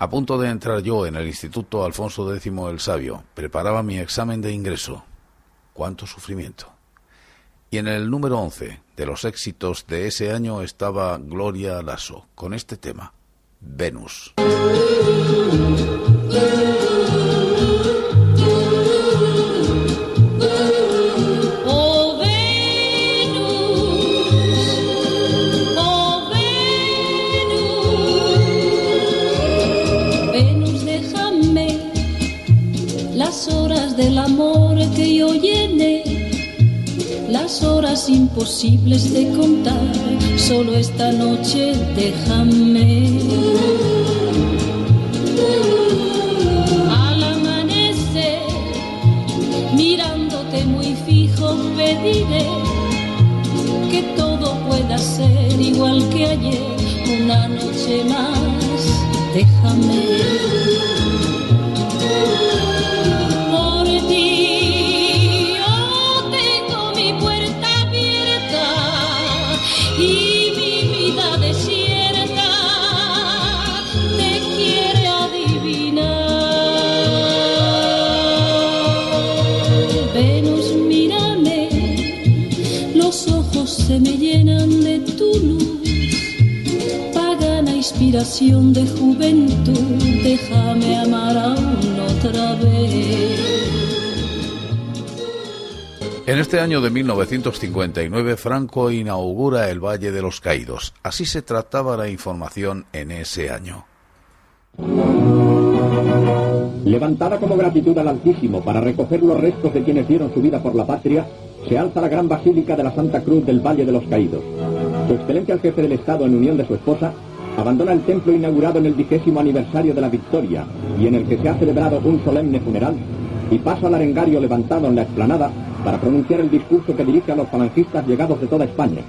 A punto de entrar yo en el Instituto Alfonso X el Sabio, preparaba mi examen de ingreso. ¡Cuánto sufrimiento! Y en el número 11 de los éxitos de ese año estaba Gloria Lasso con este tema, Venus. Imposibles de contar, solo esta noche déjame. De juventud, déjame amar aún otra vez. En este año de 1959, Franco inaugura el Valle de los Caídos. Así se trataba la información en ese año. Levantada como gratitud al Altísimo para recoger los restos de quienes dieron su vida por la patria, se alza la gran basílica de la Santa Cruz del Valle de los Caídos. Su excelencia el jefe del Estado en unión de su esposa abandona el templo inaugurado en el vigésimo aniversario de la victoria y en el que se ha celebrado un solemne funeral y pasa al arengario levantado en la explanada para pronunciar el discurso que dirige a los falangistas llegados de toda España,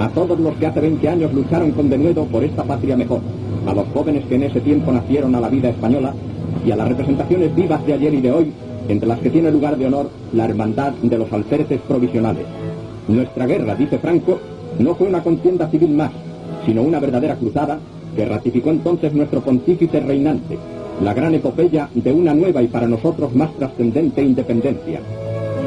a todos los que hace 20 años lucharon con denuedo por esta patria mejor, a los jóvenes que en ese tiempo nacieron a la vida española y a las representaciones vivas de ayer y de hoy, entre las que tiene lugar de honor la hermandad de los alféreces provisionales. Nuestra guerra, dice Franco, no fue una contienda civil más, sino una verdadera cruzada que ratificó entonces nuestro pontífice reinante, la gran epopeya de una nueva y para nosotros más trascendente independencia.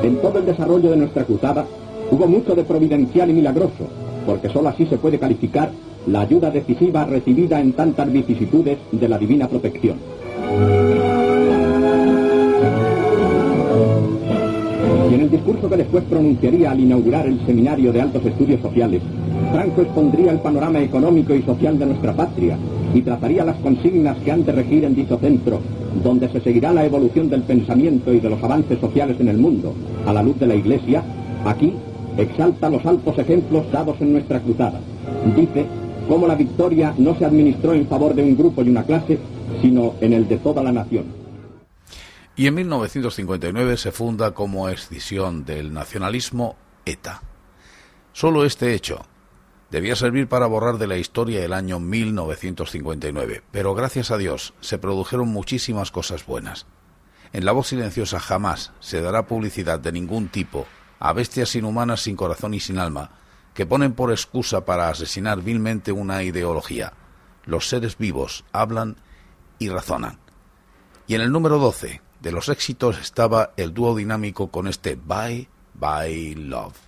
En todo el desarrollo de nuestra cruzada hubo mucho de providencial y milagroso, porque sólo así se puede calificar la ayuda decisiva recibida en tantas vicisitudes de la divina protección. Y en el discurso que después pronunciaría al inaugurar el Seminario de Altos Estudios Sociales, Franco expondría el panorama económico y social de nuestra patria y trataría las consignas que han de regir en dicho centro, donde se seguirá la evolución del pensamiento y de los avances sociales en el mundo, a la luz de la Iglesia, aquí exalta los altos ejemplos dados en nuestra cruzada. Dice cómo la victoria no se administró en favor de un grupo y una clase, sino en el de toda la nación. Y en 1959 se funda como escisión del nacionalismo ETA. Solo este hecho, debía servir para borrar de la historia el año 1959, pero gracias a Dios se produjeron muchísimas cosas buenas. En la voz silenciosa jamás se dará publicidad de ningún tipo a bestias inhumanas sin corazón y sin alma, que ponen por excusa para asesinar vilmente una ideología. Los seres vivos hablan y razonan. Y en el número 12 de los éxitos estaba el dúo dinámico con este Bye Bye Love.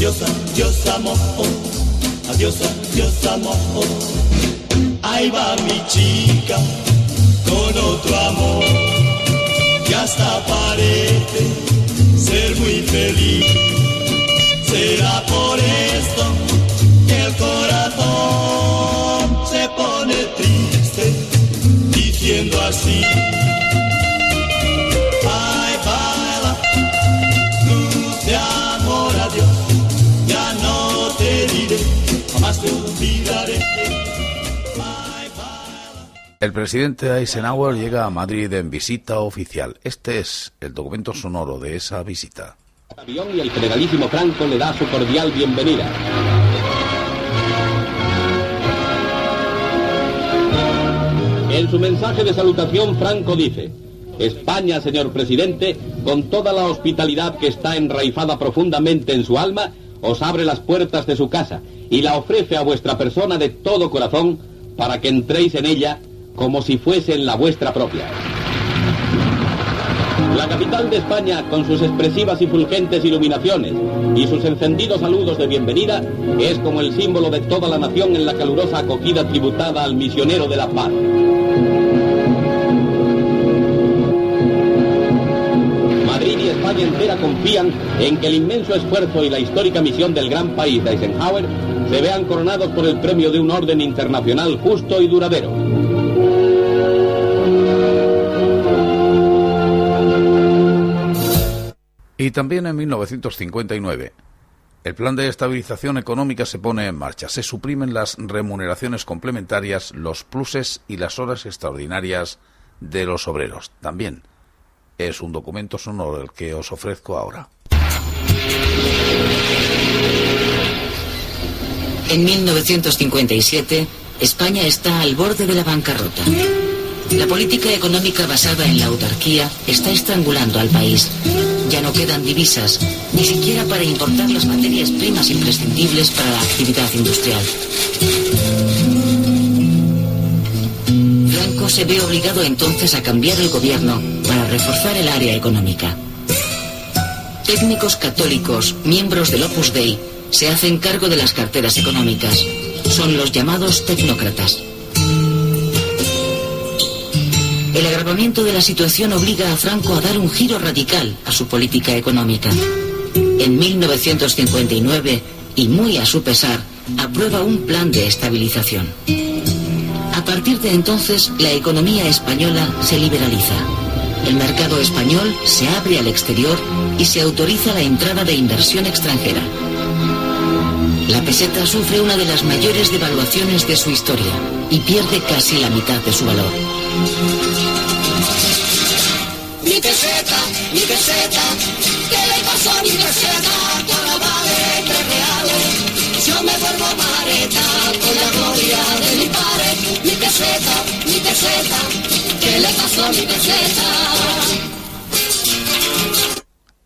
Adiós, adiós amor, adiós, adiós amor. Ahí va mi chica con otro amor. que hasta parece ser muy feliz. Será por esto que el corazón se pone triste, diciendo así. El presidente Eisenhower llega a Madrid en visita oficial. Este es el documento sonoro de esa visita. el generalísimo Franco le da su cordial bienvenida. En su mensaje de salutación, Franco dice, España, señor presidente, con toda la hospitalidad que está enraizada profundamente en su alma, os abre las puertas de su casa y la ofrece a vuestra persona de todo corazón para que entréis en ella como si fuese en la vuestra propia. La capital de España, con sus expresivas y fulgentes iluminaciones y sus encendidos saludos de bienvenida, es como el símbolo de toda la nación en la calurosa acogida tributada al misionero de la paz. Madrid y España entera confían en que el inmenso esfuerzo y la histórica misión del gran país de Eisenhower se vean coronados por el premio de un orden internacional justo y duradero. Y también en 1959. El plan de estabilización económica se pone en marcha. Se suprimen las remuneraciones complementarias, los pluses y las horas extraordinarias de los obreros. También es un documento sonoro el que os ofrezco ahora. En 1957, España está al borde de la bancarrota. La política económica basada en la autarquía está estrangulando al país. Ya no quedan divisas, ni siquiera para importar las materias primas imprescindibles para la actividad industrial. Franco se ve obligado entonces a cambiar el gobierno para reforzar el área económica. Técnicos católicos, miembros del Opus Dei, se hacen cargo de las carteras económicas. Son los llamados tecnócratas. El agravamiento de la situación obliga a Franco a dar un giro radical a su política económica. En 1959, y muy a su pesar, aprueba un plan de estabilización. A partir de entonces, la economía española se liberaliza. El mercado español se abre al exterior y se autoriza la entrada de inversión extranjera. La peseta sufre una de las mayores devaluaciones de su historia y pierde casi la mitad de su valor. Mi peseta, mi peseta, ¿qué le pasó a mi peseta? Que ahora vale tres reales. Yo me vuelvo mareta con la gloria de mi padre. Mi peseta, mi peseta, ¿qué le pasó a mi peseta?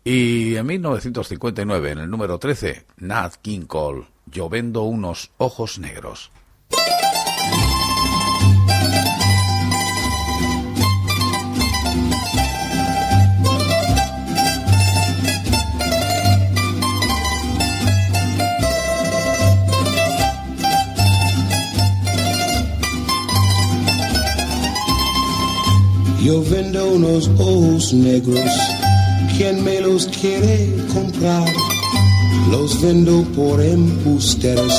Y en 1959, en el número 13, Nat King Cole, Yo vendo unos ojos negros. Yo vendo unos ojos negros, quien me los quiere comprar? Los vendo por embusteros,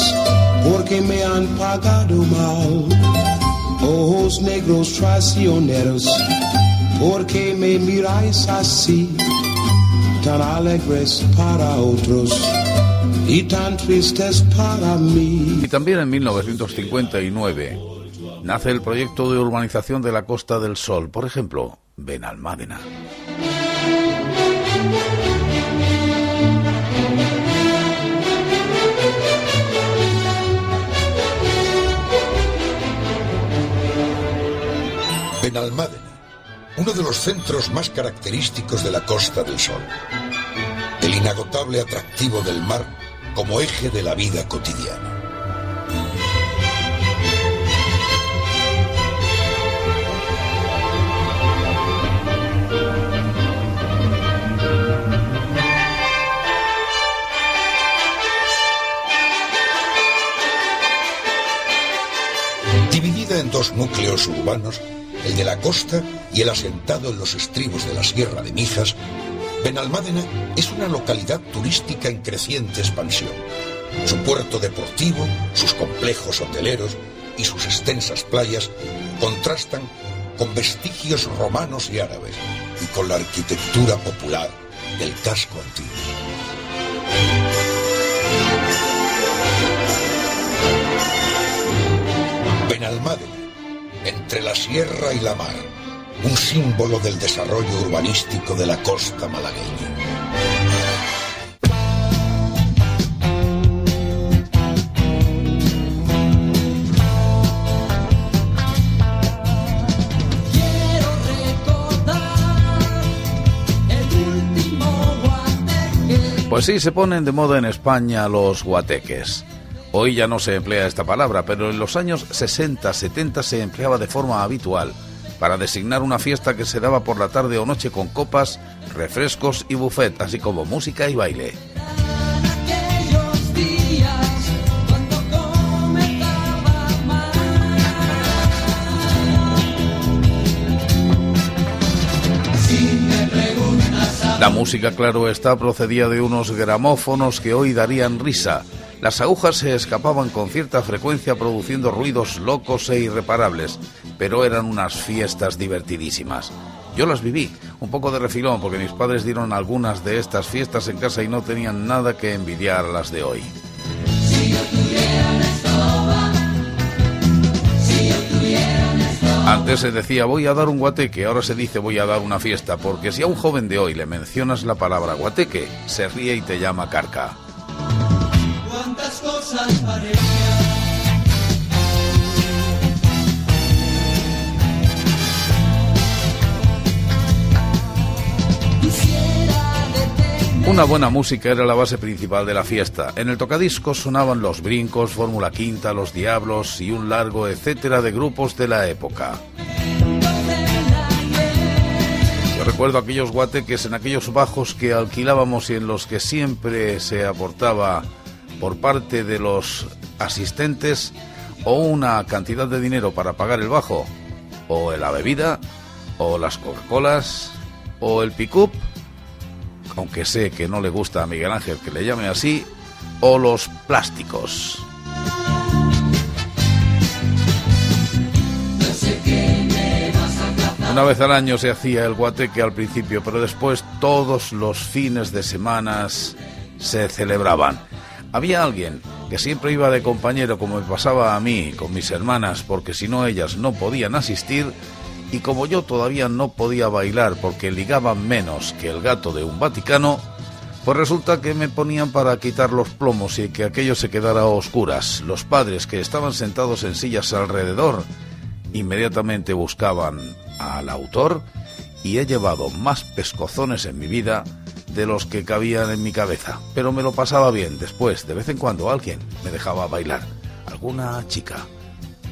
porque me han pagado mal. Ojos negros traicioneros, porque me miráis así, tan alegres para otros y tan tristes para mí. Y también en 1959 nace el proyecto de urbanización de la Costa del Sol, por ejemplo, Benalmádena. Benalmádena, uno de los centros más característicos de la Costa del Sol. El inagotable atractivo del mar como eje de la vida cotidiana. En dos núcleos urbanos, el de la costa y el asentado en los estribos de la Sierra de Mijas, Benalmádena es una localidad turística en creciente expansión. Su puerto deportivo, sus complejos hoteleros y sus extensas playas contrastan con vestigios romanos y árabes y con la arquitectura popular del casco antiguo. Entre la sierra y la mar, un símbolo del desarrollo urbanístico de la costa malagueña. Pues sí, se ponen de moda en España los guateques. Hoy ya no se emplea esta palabra, pero en los años 60-70 se empleaba de forma habitual para designar una fiesta que se daba por la tarde o noche con copas, refrescos y buffet, así como música y baile. La música, claro está, procedía de unos gramófonos que hoy darían risa. Las agujas se escapaban con cierta frecuencia produciendo ruidos locos e irreparables, pero eran unas fiestas divertidísimas. Yo las viví, un poco de refilón, porque mis padres dieron algunas de estas fiestas en casa y no tenían nada que envidiar a las de hoy. Antes se decía voy a dar un guateque, ahora se dice voy a dar una fiesta, porque si a un joven de hoy le mencionas la palabra guateque, se ríe y te llama carca. Una buena música era la base principal de la fiesta. En el tocadiscos sonaban los brincos, Fórmula Quinta, Los Diablos y un largo etcétera de grupos de la época. Yo recuerdo aquellos guateques en aquellos bajos que alquilábamos y en los que siempre se aportaba por parte de los asistentes o una cantidad de dinero para pagar el bajo, o la bebida, o las Coca-Colas, o el pick-up aunque sé que no le gusta a Miguel Ángel que le llame así, o los plásticos. Una vez al año se hacía el guateque al principio, pero después todos los fines de semana se celebraban. Había alguien que siempre iba de compañero, como me pasaba a mí con mis hermanas, porque si no ellas no podían asistir, y como yo todavía no podía bailar porque ligaba menos que el gato de un Vaticano, pues resulta que me ponían para quitar los plomos y que aquello se quedara a oscuras. Los padres que estaban sentados en sillas alrededor inmediatamente buscaban al autor y he llevado más pescozones en mi vida de los que cabían en mi cabeza. Pero me lo pasaba bien después, de vez en cuando alguien me dejaba bailar. Alguna chica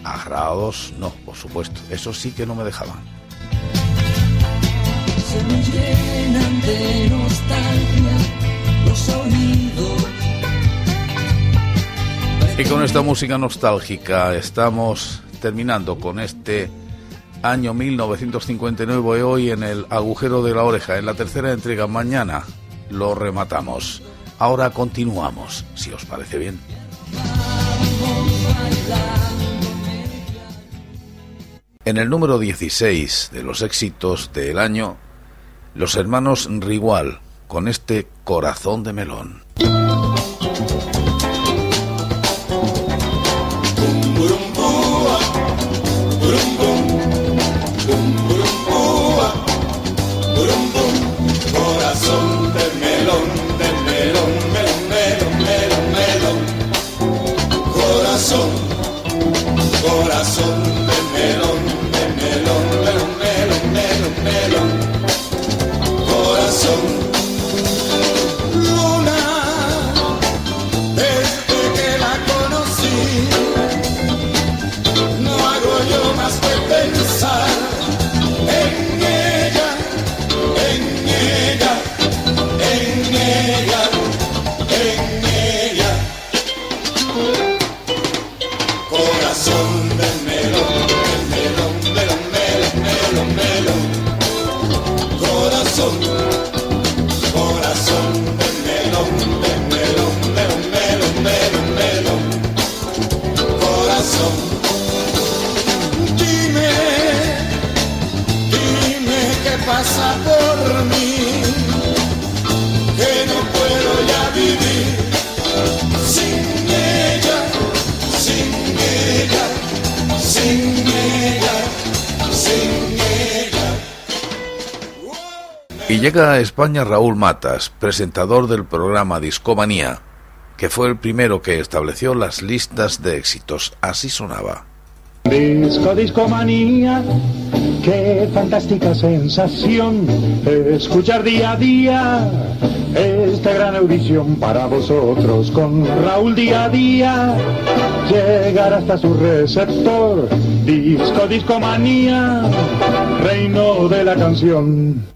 Agrados, no, por supuesto. Eso sí que no me dejaban. Y con esta música nostálgica estamos terminando con este año 1959 hoy en el agujero de la oreja, en la tercera entrega. Mañana lo rematamos. Ahora continuamos, si os parece bien. En el número 16 de los éxitos del año, los hermanos Rigual, con este corazón de melón. Corazón llega a España Raúl Matas, presentador del programa Discomanía, que fue el primero que estableció las listas de éxitos. Así sonaba. Disco, discomanía, qué fantástica sensación escuchar día a día esta gran audición para vosotros con Raúl día a día llegar hasta su receptor. Disco, discomanía, reino de la canción.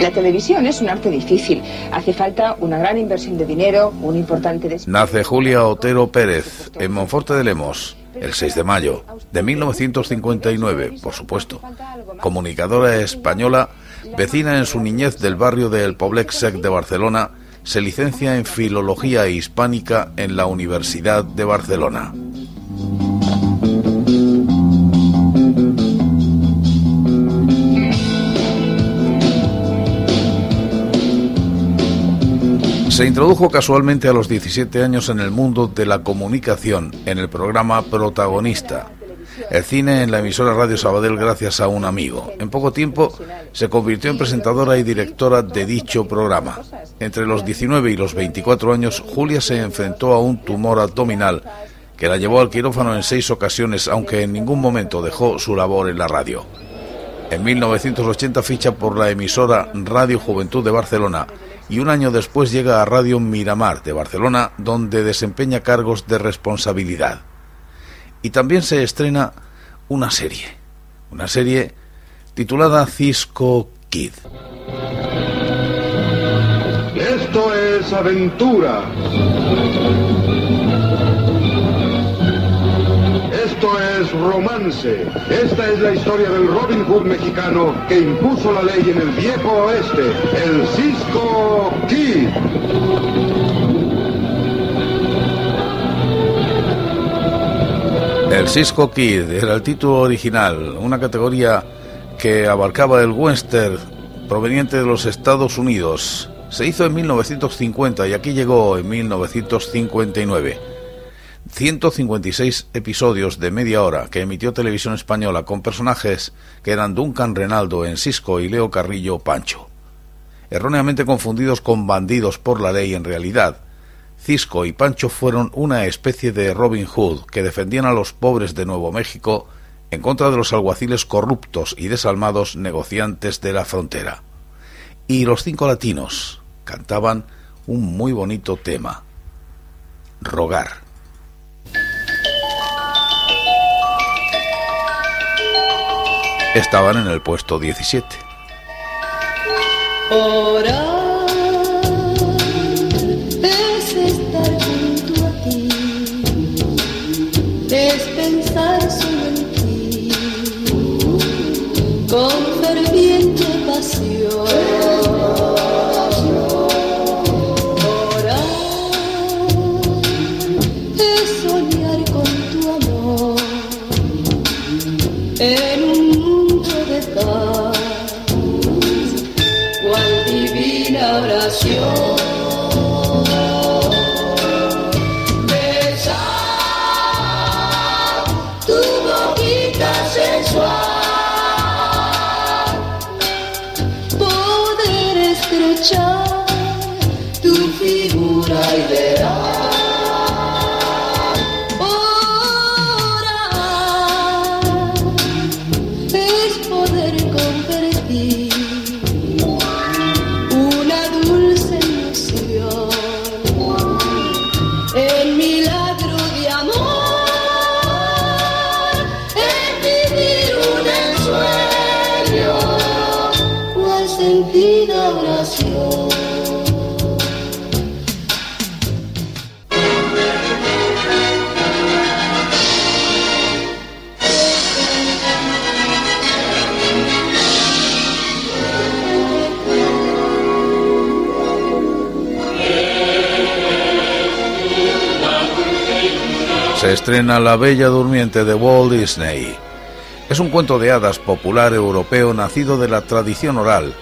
La televisión es un arte difícil. Hace falta una gran inversión de dinero, un importante des- Nace Julia Otero Pérez en Monforte de Lemos el 6 de mayo de 1959, por supuesto. Comunicadora española, vecina en su niñez del barrio del Poblet Sec de Barcelona, se licencia en Filología Hispánica en la Universidad de Barcelona. Se introdujo casualmente a los 17 años en el mundo de la comunicación en el programa Protagonista. El cine en la emisora Radio Sabadell gracias a un amigo. En poco tiempo se convirtió en presentadora y directora de dicho programa. Entre los 19 y los 24 años, Julia se enfrentó a un tumor abdominal que la llevó al quirófano en seis ocasiones, aunque en ningún momento dejó su labor en la radio. En 1980 ficha por la emisora Radio Juventud de Barcelona y un año después llega a Radio Miramar de Barcelona, donde desempeña cargos de responsabilidad. Y también se estrena una serie, una serie titulada Cisco Kid. Esto es aventura. Esto es romance. Esta es la historia del Robin Hood mexicano que impuso la ley en el viejo oeste, el Cisco Kid. El Cisco Kid era el título original, una categoría que abarcaba el western proveniente de los Estados Unidos. Se hizo en 1950 y aquí llegó en 1959. 156 episodios de media hora que emitió Televisión Española con personajes que eran Duncan Renaldo en Cisco y Leo Carrillo Pancho. Erróneamente confundidos con bandidos por la ley en realidad, Cisco y Pancho fueron una especie de Robin Hood que defendían a los pobres de Nuevo México en contra de los alguaciles corruptos y desalmados negociantes de la frontera. Y los cinco latinos cantaban un muy bonito tema, rogar. Estaban en el puesto 17. Orar es estar junto a ti, es pensar solo en ti, con ferviente pasión. Estrena La Bella Durmiente de Walt Disney. Es un cuento de hadas popular europeo nacido de la tradición oral.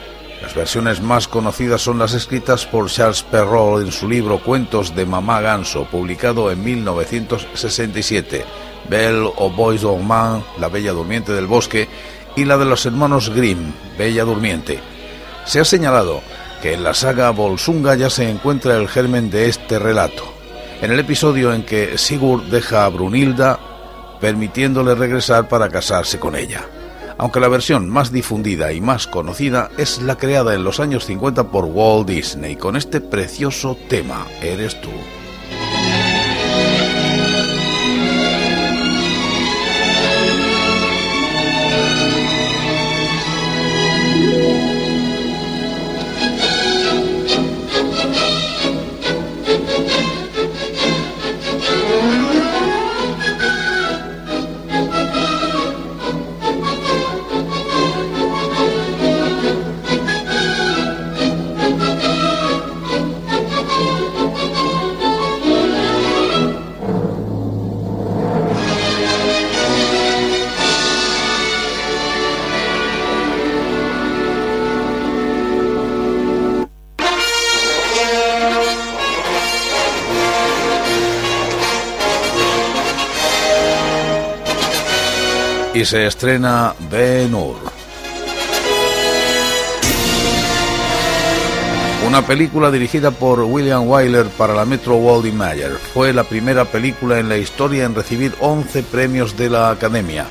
Las versiones más conocidas son las escritas por Charles Perrault en su libro Cuentos de Mamá Ganso, publicado en 1967, Belle o Boys Man, La Bella Durmiente del Bosque, y la de los hermanos Grimm, Bella Durmiente. Se ha señalado que en la saga Volsunga ya se encuentra el germen de este relato, en el episodio en que Sigurd deja a Brunilda permitiéndole regresar para casarse con ella. Aunque la versión más difundida y más conocida es la creada en los años 50 por Walt Disney con este precioso tema, Eres tú. Y se estrena Ben Hur. Una película dirigida por William Wyler para la Metro Goldwyn Mayer. Fue la primera película en la historia en recibir 11 premios de la Academia,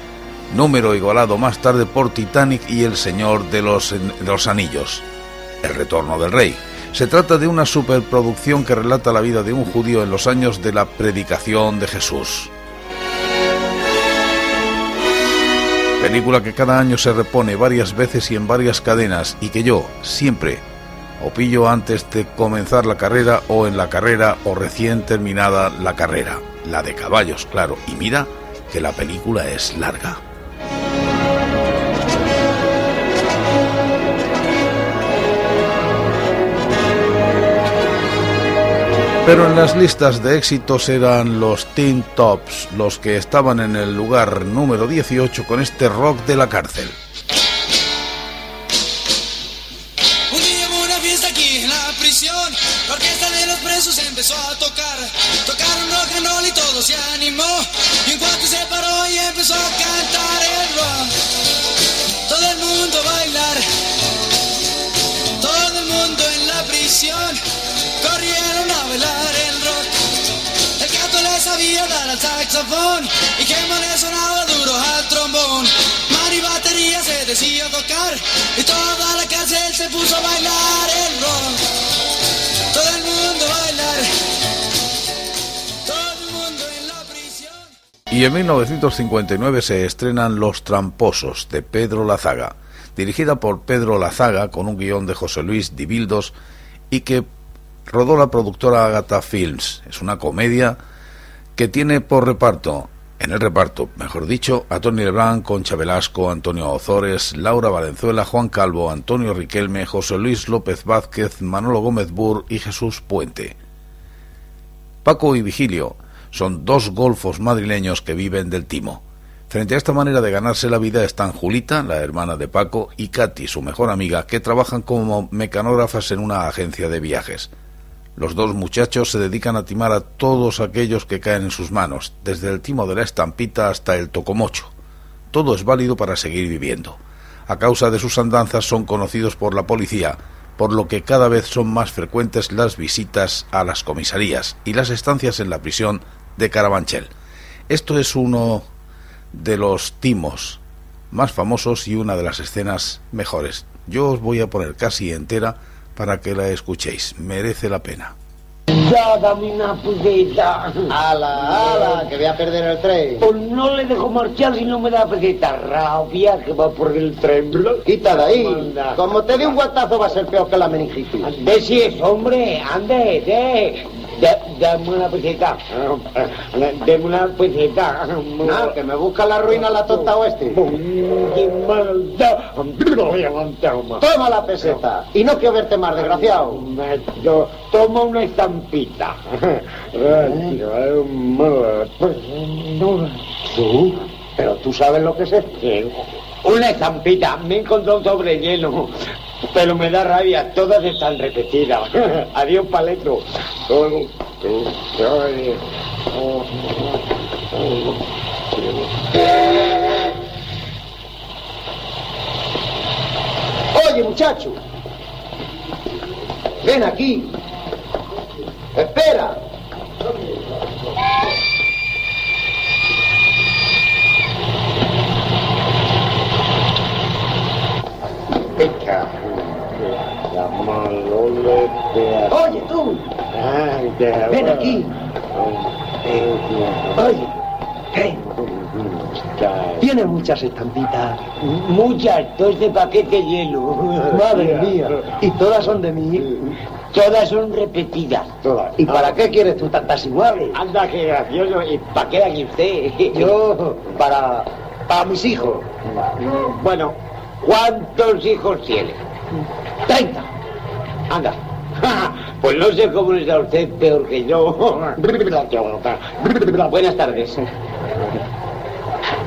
número igualado más tarde por Titanic y El Señor de los, de los Anillos. El Retorno del Rey. Se trata de una superproducción que relata la vida de un judío en los años de la predicación de Jesús. Película que cada año se repone varias veces y en varias cadenas y que yo siempre o pillo antes de comenzar la carrera o en la carrera o recién terminada la carrera. La de caballos, claro. Y mira que la película es larga. Pero en las listas de éxitos eran los Teen Tops los que estaban en el lugar número 18 con este rock de la cárcel. Y en 1959 se estrenan Los Tramposos de Pedro Lazaga, dirigida por Pedro Lazaga con un guion de José Luis Dibildos y que rodó la productora Agatha Films. Es una comedia que tiene por reparto, en el reparto, mejor dicho, a Tony Lebrán, Concha Velasco, Antonio Ozores, Laura Valenzuela, Juan Calvo, Antonio Riquelme, José Luis López Vázquez, Manolo Gómez Burr y Jesús Puente. Paco y Vigilio son dos golfos madrileños que viven del timo. Frente a esta manera de ganarse la vida están Julita, la hermana de Paco, y Katy, su mejor amiga, que trabajan como mecanógrafas en una agencia de viajes. Los dos muchachos se dedican a timar a todos aquellos que caen en sus manos, desde el timo de la estampita hasta el tocomocho. Todo es válido para seguir viviendo. A causa de sus andanzas son conocidos por la policía, por lo que cada vez son más frecuentes las visitas a las comisarías y las estancias en la prisión de Carabanchel. Esto es uno de los timos más famosos y una de las escenas mejores. Yo os voy a poner casi entera para que la escuchéis. Merece la pena. Ya, dame una peseta. Ala, ala, que voy a perder el tren. Pues no le dejo marchar si no me da peseta. Rabia que va por el tren. Quita de ahí. Manda. Como te dé un guatazo va a ser peor que la meningitis. De si es, hombre, ande, de. Da- Dame una peseta. Dame una peseta. No, que me busca la ruina la tonta oeste. Toma la peseta. Y no quiero verte más, desgraciado. Yo tomo una estampita. ¿Tú? Pero tú sabes lo que es esto. Una estampita. Me he encontrado un sobre lleno. Pero me da rabia, todas están repetidas. Adiós, paletro. Oye, muchacho. Ven aquí. Espera. Oye, tú. Ven aquí. Oye. ¿Qué? Tiene muchas estampitas. Muchas, todo este paquete hielo. Madre mía. Y todas son de mí. Todas son repetidas. Todas. ¿Y para qué quieres tú tantas iguales? Anda, qué gracioso. ¿Y para qué aquí usted? Yo, para, para mis hijos. Bueno, ¿cuántos hijos tiene? Treinta. Anda. Pues no sé cómo está usted peor que yo. Buenas tardes.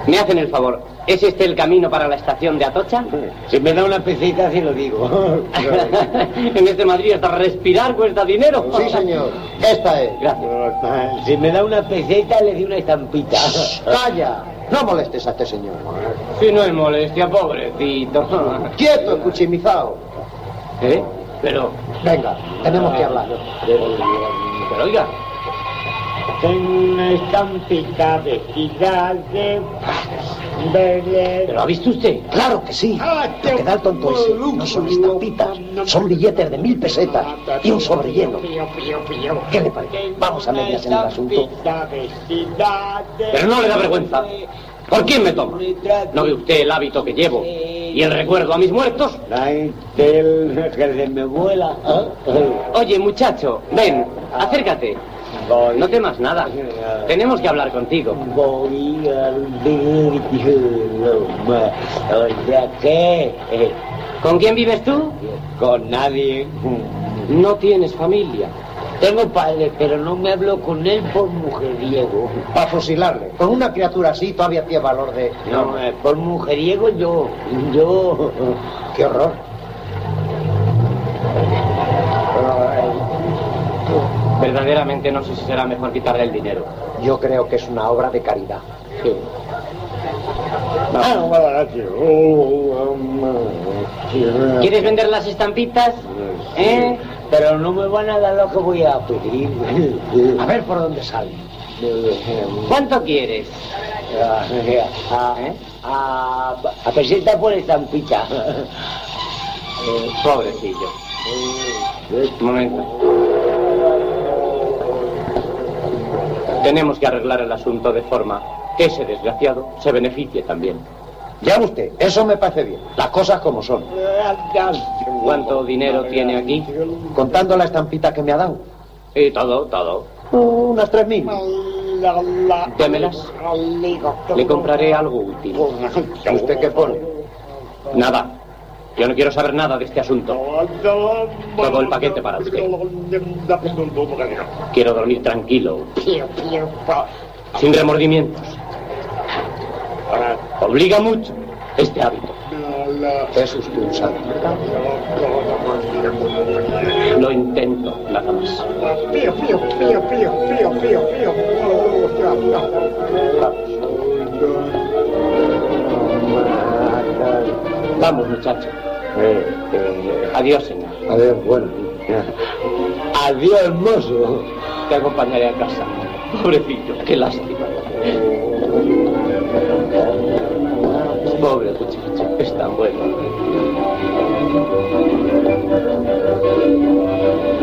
Me hacen el favor. ¿Es este el camino para la estación de Atocha? Si me da una peseta, se lo digo. en este Madrid hasta respirar cuesta dinero. Sí, señor. Esta es. Gracias. Si me da una peseta, le di una estampita. Calla. No molestes a este señor. Si no es molestia, pobrecito. Quieto, escuchimizao. ¿Eh? Pero, Venga, tenemos que hablar. pero oiga, Tengo una estampita vestida de... ¿pero ha visto usted? Claro que sí. Ah, Lo que da el tonto ese no son estampitas, son billetes de mil pesetas y un sobrelleno. ¿Qué le parece? Vamos a medias en el asunto. Pero no le da vergüenza. ¿Por quién me toma? ¿No ve usted el hábito que llevo y el recuerdo a mis muertos? Ay, del que se me vuela. Oye, muchacho, ven, acércate. No temas nada. Tenemos que hablar contigo. Voy al eh, ¿Con quién vives tú? con nadie. No tienes familia. Tengo padre, pero no me hablo con él por mujeriego. Para fusilarle. Con una criatura así todavía tiene valor de... No, eh, por mujeriego yo, yo... ¡Qué horror! Verdaderamente no sé si será mejor quitarle el dinero. Yo creo que es una obra de caridad. Sí. ¿Quieres vender las estampitas? ¿Eh? Pero no me van a dar lo que voy a pedir. A ver por dónde sale. ¿Cuánto quieres? A, a, a peseta por estampita. Eh, pobrecillo. Un momento. Tenemos que arreglar el asunto de forma ese desgraciado se beneficie también. Ya usted, eso me parece bien. Las cosas como son. ¿Cuánto dinero tiene aquí? Contando la estampita que me ha dado. Y todo, todo. Unas tres mil. Démelas. Le compraré algo útil. ¿Usted qué pone? Nada. Yo no quiero saber nada de este asunto. Todo el paquete para usted. Quiero dormir tranquilo, sin remordimientos. Obliga mucho este hábito. Es usted un santo. Lo intento, nada más. Pío, pío, pío, pío, pío, pío, pío. Vamos, muchacho. Adiós, señor. Adiós, bueno. Adiós, hermoso. Te acompañaré a casa. Pobrecillo, qué lástima. Muchacho, es tan bueno.